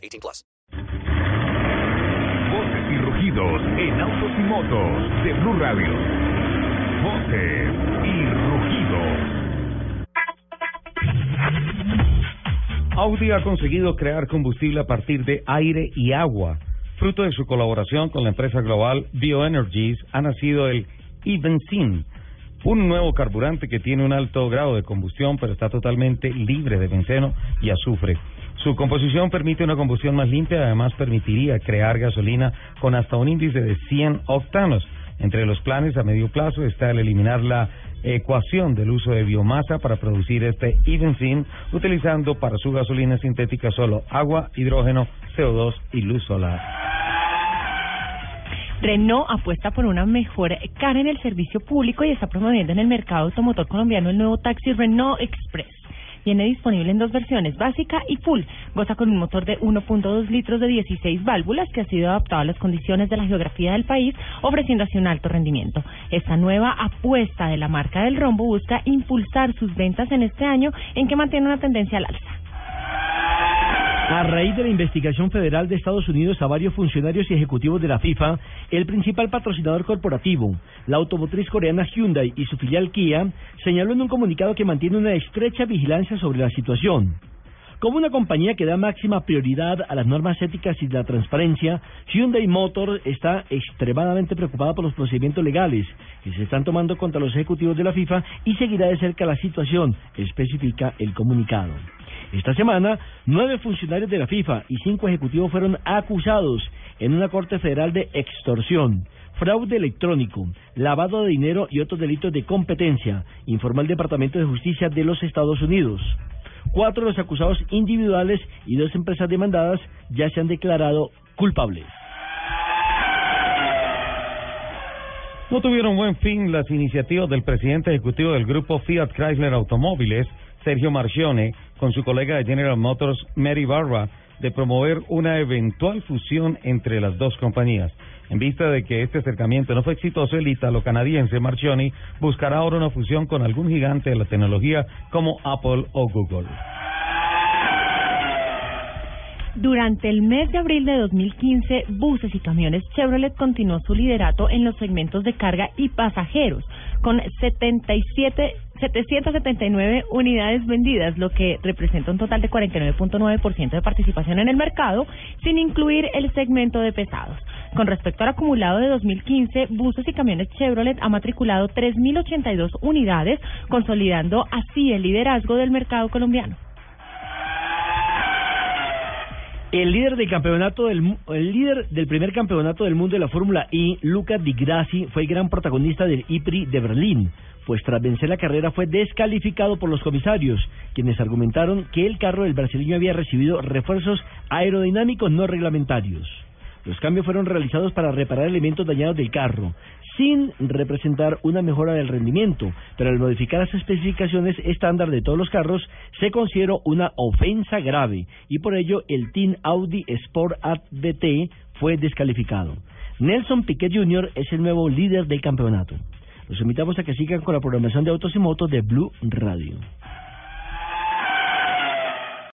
18 plus. Voces y rugidos en autos y motos de Blue Radio. Voces y rugidos. Audi ha conseguido crear combustible a partir de aire y agua. Fruto de su colaboración con la empresa global Bioenergies ha nacido el e-benzene, un nuevo carburante que tiene un alto grado de combustión pero está totalmente libre de benceno y azufre. Su composición permite una combustión más limpia, además permitiría crear gasolina con hasta un índice de 100 octanos. Entre los planes a medio plazo está el eliminar la ecuación del uso de biomasa para producir este e-benzene, utilizando para su gasolina sintética solo agua, hidrógeno, CO2 y luz solar. Renault apuesta por una mejor cara en el servicio público y está promoviendo en el mercado automotor colombiano el nuevo taxi Renault Express. Viene disponible en dos versiones, básica y full. Goza con un motor de 1.2 litros de 16 válvulas que ha sido adaptado a las condiciones de la geografía del país, ofreciendo así un alto rendimiento. Esta nueva apuesta de la marca del rombo busca impulsar sus ventas en este año en que mantiene una tendencia al alza. A raíz de la investigación federal de Estados Unidos a varios funcionarios y ejecutivos de la FIFA, el principal patrocinador corporativo, la automotriz coreana Hyundai y su filial Kia, señaló en un comunicado que mantiene una estrecha vigilancia sobre la situación. Como una compañía que da máxima prioridad a las normas éticas y la transparencia, Hyundai Motor está extremadamente preocupada por los procedimientos legales que se están tomando contra los ejecutivos de la FIFA y seguirá de cerca la situación, especifica el comunicado. Esta semana, nueve funcionarios de la FIFA y cinco ejecutivos fueron acusados en una corte federal de extorsión, fraude electrónico, lavado de dinero y otros delitos de competencia, informó el Departamento de Justicia de los Estados Unidos. Cuatro de los acusados individuales y dos empresas demandadas ya se han declarado culpables. No tuvieron buen fin las iniciativas del presidente ejecutivo del grupo Fiat Chrysler Automóviles, Sergio Marchione, con su colega de General Motors, Mary Barra, de promover una eventual fusión entre las dos compañías. En vista de que este acercamiento no fue exitoso, el ítalo-canadiense Marchioni buscará ahora una fusión con algún gigante de la tecnología como Apple o Google. Durante el mes de abril de 2015, buses y camiones Chevrolet continuó su liderato en los segmentos de carga y pasajeros, con 77 779 unidades vendidas, lo que representa un total de 49.9% de participación en el mercado, sin incluir el segmento de pesados. Con respecto al acumulado de 2015, buses y camiones Chevrolet ha matriculado 3.082 unidades, consolidando así el liderazgo del mercado colombiano. El líder del campeonato del el líder del primer campeonato del mundo de la Fórmula E, Luca Di Grassi, fue el gran protagonista del IPRI de Berlín, pues tras vencer la carrera fue descalificado por los comisarios, quienes argumentaron que el carro del brasileño había recibido refuerzos aerodinámicos no reglamentarios. Los cambios fueron realizados para reparar elementos dañados del carro, sin representar una mejora del rendimiento, pero al modificar las especificaciones estándar de todos los carros, se consideró una ofensa grave y por ello el Team Audi Sport ADT fue descalificado. Nelson Piquet Jr. es el nuevo líder del campeonato. Los invitamos a que sigan con la programación de Autos y Motos de Blue Radio.